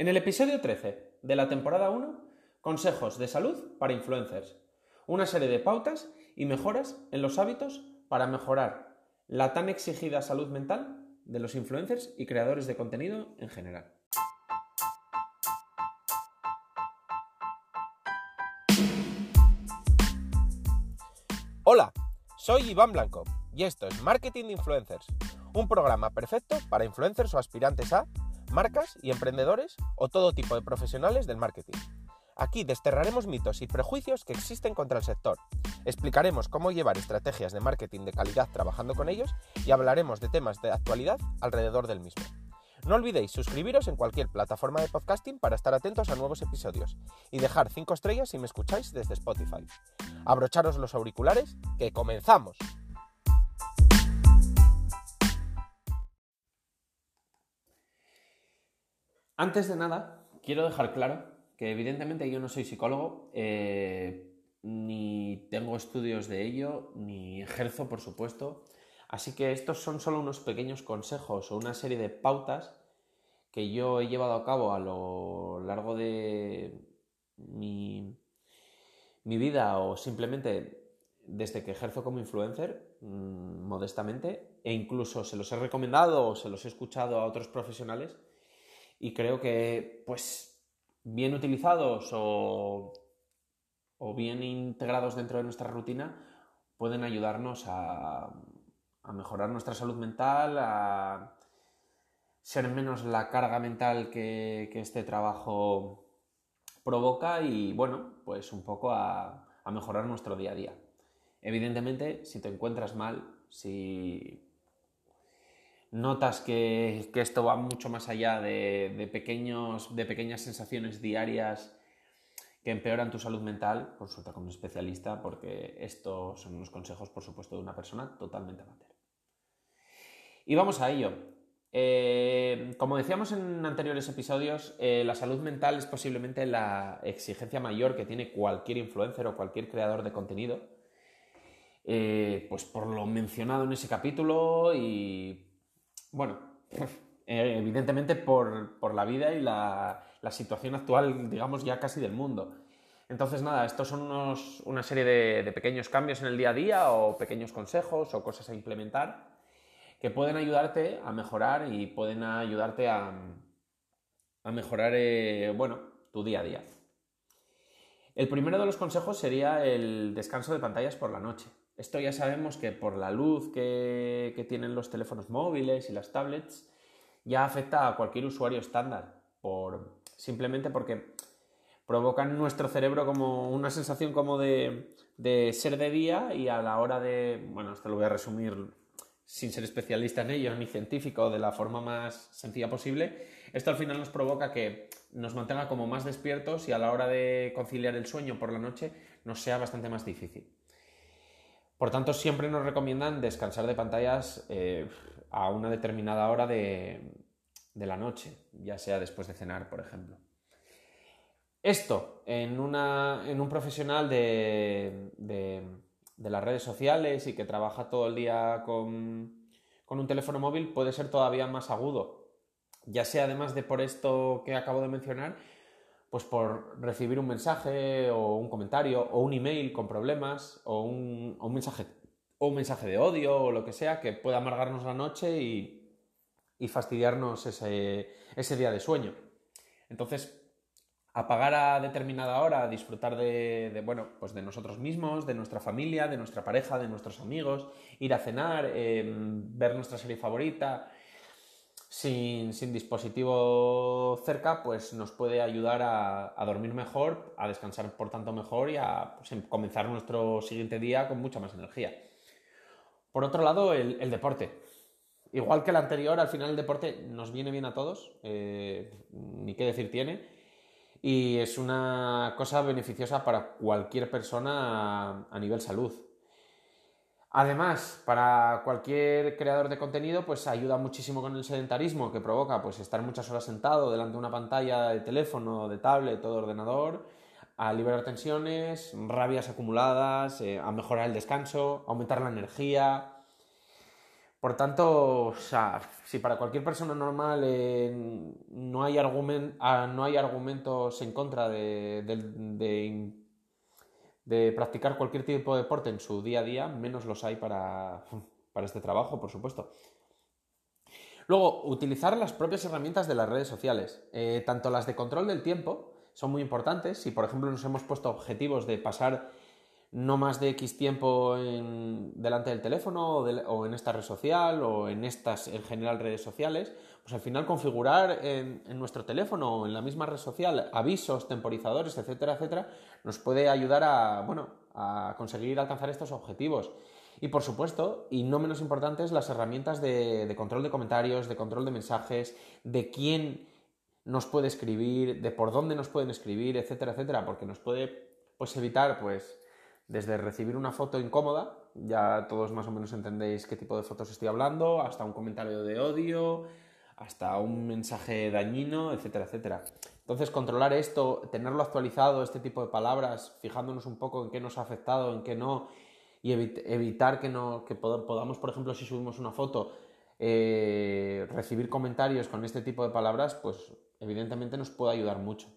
En el episodio 13 de la temporada 1, consejos de salud para influencers. Una serie de pautas y mejoras en los hábitos para mejorar la tan exigida salud mental de los influencers y creadores de contenido en general. Hola, soy Iván Blanco y esto es Marketing de Influencers, un programa perfecto para influencers o aspirantes a marcas y emprendedores o todo tipo de profesionales del marketing. Aquí desterraremos mitos y prejuicios que existen contra el sector. Explicaremos cómo llevar estrategias de marketing de calidad trabajando con ellos y hablaremos de temas de actualidad alrededor del mismo. No olvidéis suscribiros en cualquier plataforma de podcasting para estar atentos a nuevos episodios y dejar 5 estrellas si me escucháis desde Spotify. Abrocharos los auriculares, que comenzamos. Antes de nada, quiero dejar claro que evidentemente yo no soy psicólogo, eh, ni tengo estudios de ello, ni ejerzo, por supuesto. Así que estos son solo unos pequeños consejos o una serie de pautas que yo he llevado a cabo a lo largo de mi, vida o simplemente desde que ejerzo como influencer, mmm, modestamente, e incluso se los he recomendado o se los he escuchado a otros profesionales y creo que, pues, bien utilizados o, o bien integrados dentro de nuestra rutina, pueden ayudarnos a, mejorar nuestra salud mental, a ser menos la carga mental que, este trabajo provoca y, bueno, pues un poco a mejorar nuestro día a día. Evidentemente, si te encuentras mal, si notas que, esto va mucho más allá de, de, pequeños, de pequeñas sensaciones diarias que empeoran tu salud mental, consulta con un especialista porque estos son unos consejos, por supuesto, de una persona totalmente amateur. Y vamos a ello. Eh, como decíamos en anteriores episodios, eh, la salud mental es posiblemente la exigencia mayor que tiene cualquier influencer o cualquier creador de contenido. Eh, pues por lo mencionado en ese capítulo y bueno, eh, evidentemente por, por, la vida y la, situación actual, digamos, ya casi del mundo. Entonces, nada, estos son unos, una serie de, de, pequeños cambios en el día a día o pequeños consejos o cosas a implementar que pueden ayudarte a mejorar y pueden ayudarte a, a mejorar, eh, bueno, tu día a día. El primero de los consejos sería el descanso de pantallas por la noche. Esto ya sabemos que por la luz que, tienen los teléfonos móviles y las tablets ya afecta a cualquier usuario estándar, por, simplemente porque provocan en nuestro cerebro como una sensación como de, de, ser de día y a la hora de, bueno, esto lo voy a resumir sin ser especialista en ello ni científico de la forma más sencilla posible, esto al final nos provoca que nos mantenga como más despiertos y a la hora de conciliar el sueño por la noche nos sea bastante más difícil. Por tanto, siempre nos recomiendan descansar de pantallas eh, a una determinada hora de, la noche, ya sea después de cenar, por ejemplo. Esto en, un profesional de, las redes sociales y que trabaja todo el día con, con un teléfono móvil puede ser todavía más agudo, ya sea además de por esto que acabo de mencionar, pues por recibir un mensaje o un comentario o un email con problemas o un, un, mensaje, o un mensaje de odio o lo que sea que pueda amargarnos la noche y, y fastidiarnos ese, ese, día de sueño. Entonces, apagar a determinada hora, disfrutar de, bueno, pues de nosotros mismos, de nuestra familia, de nuestra pareja, de nuestros amigos, ir a cenar, eh, ver nuestra serie favorita, sin, sin, dispositivo cerca, pues nos puede ayudar a, dormir mejor, a descansar por tanto mejor y a pues, comenzar nuestro siguiente día con mucha más energía. Por otro lado, el, deporte. Igual que el anterior, al final el deporte nos viene bien a todos, eh, ni qué decir tiene, y es una cosa beneficiosa para cualquier persona a nivel salud. Además, para cualquier creador de contenido, pues ayuda muchísimo con el sedentarismo que provoca pues estar muchas horas sentado delante de una pantalla de teléfono, de tablet o de ordenador, a liberar tensiones, rabias acumuladas, eh, a mejorar el descanso, aumentar la energía. Por tanto, o sea, si para cualquier persona normal eh, no, hay ah, no, hay argumentos en contra de, practicar cualquier tipo de deporte en su día a día, menos los hay para, para este trabajo, por supuesto. Luego, utilizar las propias herramientas de las redes sociales, eh, tanto las de control del tiempo, son muy importantes. Si, por ejemplo, nos hemos puesto objetivos de pasar no más de X tiempo delante del teléfono o, en esta red social o en estas en general redes sociales, pues al final configurar en, nuestro teléfono o en la misma red social avisos, temporizadores, etcétera, etcétera, nos puede ayudar a, bueno, a conseguir alcanzar estos objetivos. Y por supuesto, y no menos importantes, las herramientas de, de control de comentarios, de control de mensajes, de quién nos puede escribir, de por dónde nos pueden escribir, etcétera, etcétera, porque nos puede pues evitar pues desde recibir una foto incómoda, ya todos más o menos entendéis qué tipo de fotos estoy hablando, hasta un comentario de odio, hasta un mensaje dañino, etcétera, etcétera. Entonces, controlar esto, tenerlo actualizado, este tipo de palabras, fijándonos un poco en qué nos ha afectado, en qué no, y evitar que, no, que podamos, por ejemplo, si subimos una foto, eh, recibir comentarios con este tipo de palabras, pues evidentemente nos puede ayudar mucho.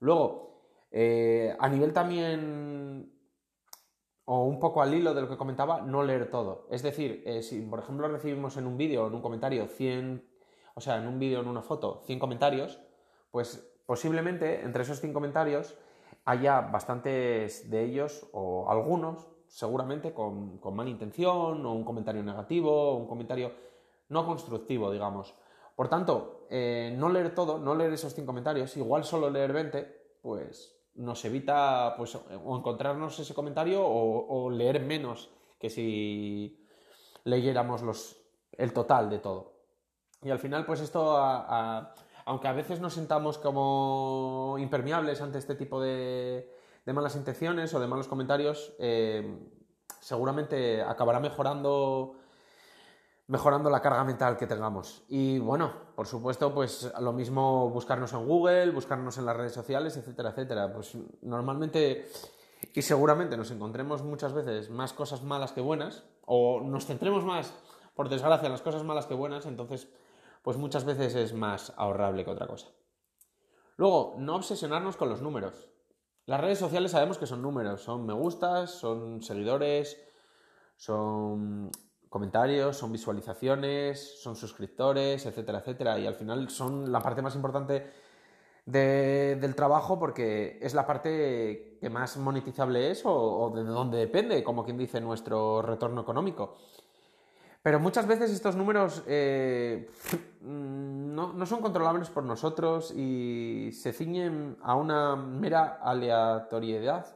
Luego, eh, a nivel también o un poco al hilo de lo que comentaba, no leer todo. Es decir, eh, si por ejemplo recibimos en un vídeo en un comentario 100, o sea, en un vídeo en una foto 100 comentarios, pues posiblemente entre esos 100 comentarios haya bastantes de ellos o algunos seguramente con, mala intención o un comentario negativo o un comentario no constructivo, digamos. Por tanto, eh, no leer todo, no leer esos 100 comentarios, igual solo leer 20, pues nos evita pues, o encontrarnos ese comentario o, leer menos que si leyéramos los, el total de todo. Y al final, pues esto, aunque a veces nos sentamos como impermeables ante este tipo de, malas intenciones o de malos comentarios, eh, seguramente acabará mejorando mejorando la carga mental que tengamos. Y bueno, por supuesto, pues lo mismo buscarnos en Google, buscarnos en las redes sociales, etcétera, etcétera. Pues normalmente y seguramente nos encontremos muchas veces más cosas malas que buenas, o nos centremos más, por desgracia, en las cosas malas que buenas, entonces, pues muchas veces es más ahorrable que otra cosa. Luego, no obsesionarnos con los números. Las redes sociales sabemos que son números, son me gustas, son seguidores, son comentarios, son visualizaciones, son suscriptores, etcétera, etcétera. Y al final son la parte más importante del trabajo porque es la parte que más monetizable es o, de donde depende, como quien dice, nuestro retorno económico. Pero muchas veces estos números eh, no, no, son controlables por nosotros y se ciñen a una mera aleatoriedad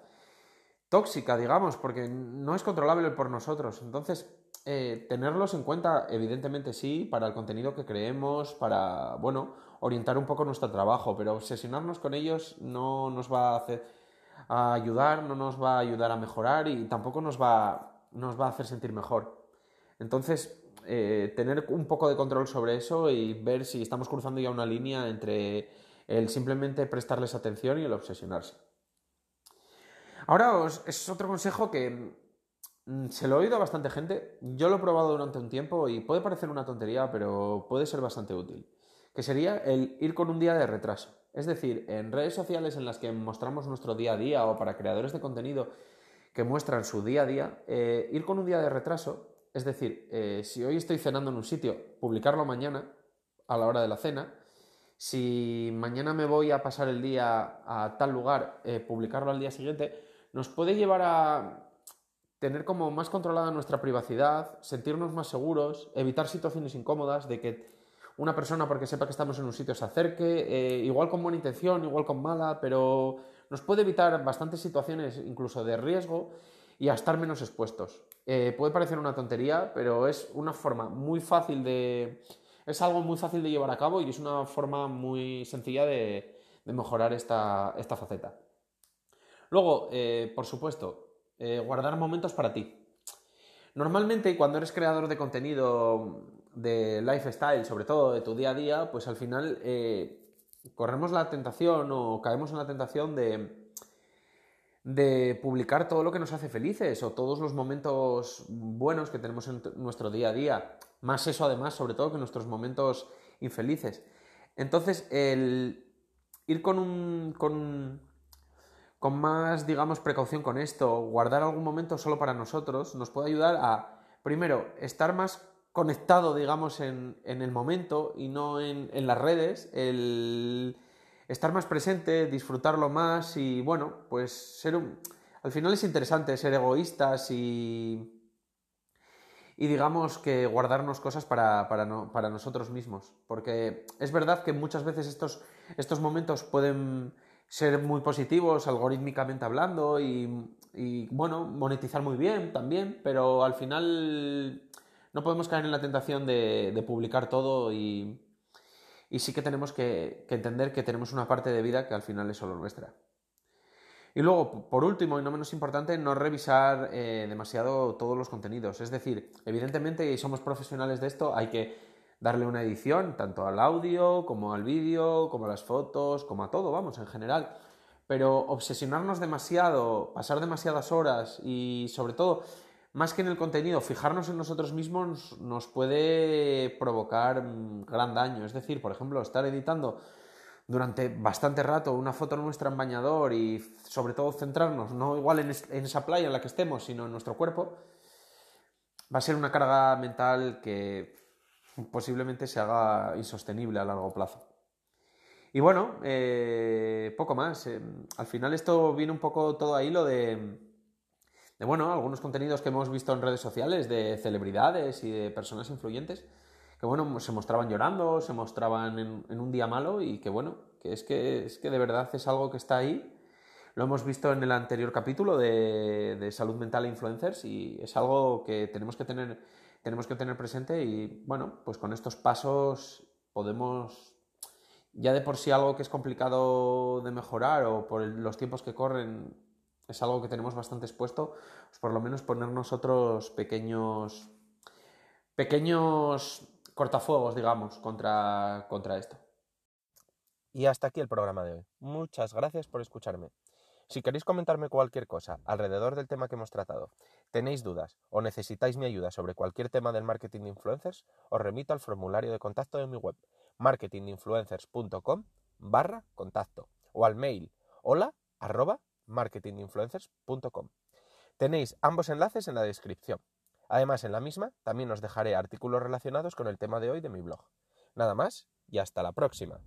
tóxica, digamos, porque no es controlable por nosotros. Entonces, eh, tenerlos en cuenta, evidentemente sí, para el contenido que creemos, para, bueno, orientar un poco nuestro trabajo, pero obsesionarnos con ellos no nos va a, hacer, ayudar, no nos va a ayudar a mejorar y tampoco nos va, nos va a hacer sentir mejor. Entonces, eh, tener un poco de control sobre eso y ver si estamos cruzando ya una línea entre el simplemente prestarles atención y el obsesionarse. Ahora es otro consejo que se lo he oído a bastante gente, yo lo he probado durante un tiempo y puede parecer una tontería, pero puede ser bastante útil, que sería el ir con un día de retraso. Es decir, en redes sociales en las que mostramos nuestro día a día o para creadores de contenido que muestran su día a día, eh, ir con un día de retraso, es decir, eh, si hoy estoy cenando en un sitio, publicarlo mañana a la hora de la cena, si mañana me voy a pasar el día a tal lugar, eh, publicarlo al día siguiente, nos puede llevar a tener como más controlada nuestra privacidad, sentirnos más seguros, evitar situaciones incómodas de que una persona porque sepa que estamos en un sitio se acerque, eh, igual con buena intención, igual con mala, pero nos puede evitar bastantes situaciones incluso de riesgo y a estar menos expuestos. Eh, puede parecer una tontería, pero es una forma muy fácil de... es algo muy fácil de llevar a cabo y es una forma muy sencilla de, mejorar esta, faceta. Luego, eh, por supuesto, eh, guardar momentos para ti. Normalmente cuando eres creador de contenido de lifestyle, sobre todo de tu día a día, pues al final eh, corremos la tentación o caemos en la tentación de, de publicar todo lo que nos hace felices o todos los momentos buenos que tenemos en nuestro día a día. Más eso además, sobre todo que nuestros momentos infelices. Entonces, el ir con un, con, con más, digamos, precaución con esto, guardar algún momento solo para nosotros, nos puede ayudar a, primero, estar más conectado, digamos, en, el momento y no en, en, las redes, el estar más presente, disfrutarlo más y, bueno, pues ser un... Al final es interesante ser egoístas y... Y digamos que guardarnos cosas para, para, no, para nosotros mismos. Porque es verdad que muchas veces estos, estos momentos pueden ser muy positivos algorítmicamente hablando y, bueno, monetizar muy bien también, pero al final no podemos caer en la tentación de, publicar todo y, sí que tenemos que, entender que tenemos una parte de vida que al final es solo nuestra. Y luego, por último y no menos importante, no revisar eh, demasiado todos los contenidos. Es decir, evidentemente, y somos profesionales de esto, hay que darle una edición, tanto al audio, como al vídeo, como a las fotos, como a todo, vamos, en general. Pero obsesionarnos demasiado, pasar demasiadas horas y sobre todo, más que en el contenido, fijarnos en nosotros mismos nos puede provocar mm, gran daño. Es decir, por ejemplo, estar editando durante bastante rato una foto nuestra en bañador y sobre todo centrarnos, no igual en, en esa playa en la que estemos, sino en nuestro cuerpo, va a ser una carga mental que posiblemente se haga insostenible a largo plazo. Y bueno, eh, poco más. Eh, al final esto viene un poco todo ahí lo de, de, bueno, algunos contenidos que hemos visto en redes sociales de celebridades y de personas influyentes que, bueno, se mostraban llorando, se mostraban en, un día malo y que, bueno, que es, que es que de verdad es algo que está ahí. Lo hemos visto en el anterior capítulo de, salud mental e influencers y es algo que tenemos que tener tenemos que tener presente y bueno, pues con estos pasos podemos, ya de por sí algo que es complicado de mejorar o por los tiempos que corren es algo que tenemos bastante expuesto, pues por lo menos poner nosotros pequeños, pequeños cortafuegos, digamos, contra, contra esto. Y hasta aquí el programa de hoy. Muchas gracias por escucharme. Si queréis comentarme cualquier cosa alrededor del tema que hemos tratado, tenéis dudas o necesitáis mi ayuda sobre cualquier tema del marketing de influencers, os remito al formulario de contacto de mi web marketinginfluencers.com barra contacto o al mail hola arroba marketinginfluencers.com. Tenéis ambos enlaces en la descripción. Además, en la misma también os dejaré artículos relacionados con el tema de hoy de mi blog. Nada más y hasta la próxima.